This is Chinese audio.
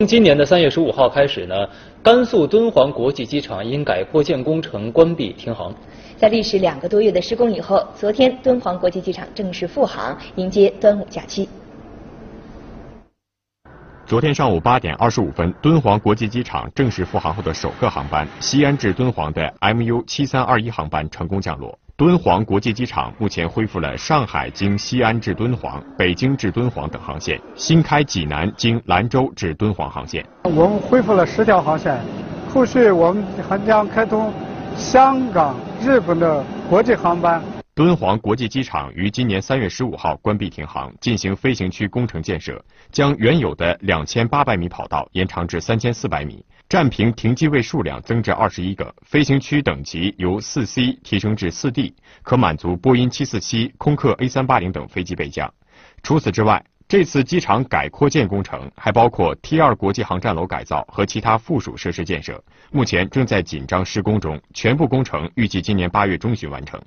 从今年的三月十五号开始呢，甘肃敦煌国际机场因改扩建工程关闭停航。在历时两个多月的施工以后，昨天敦煌国际机场正式复航，迎接端午假期。昨天上午八点二十五分，敦煌国际机场正式复航后的首个航班——西安至敦煌的 MU 七三二一航班成功降落。敦煌国际机场目前恢复了上海经西安至敦煌、北京至敦煌等航线，新开济南经兰州至敦煌航线。我们恢复了十条航线，后续我们还将开通香港、日本的国际航班。敦煌国际机场于今年三月十五号关闭停航，进行飞行区工程建设，将原有的两千八百米跑道延长至三千四百米，占屏停机位数量增至二十一个，飞行区等级由四 C 提升至四 D，可满足波音七四七、空客 A 三八零等飞机备降。除此之外，这次机场改扩建工程还包括 T 二国际航站楼改造和其他附属设施建设，目前正在紧张施工中，全部工程预计今年八月中旬完成。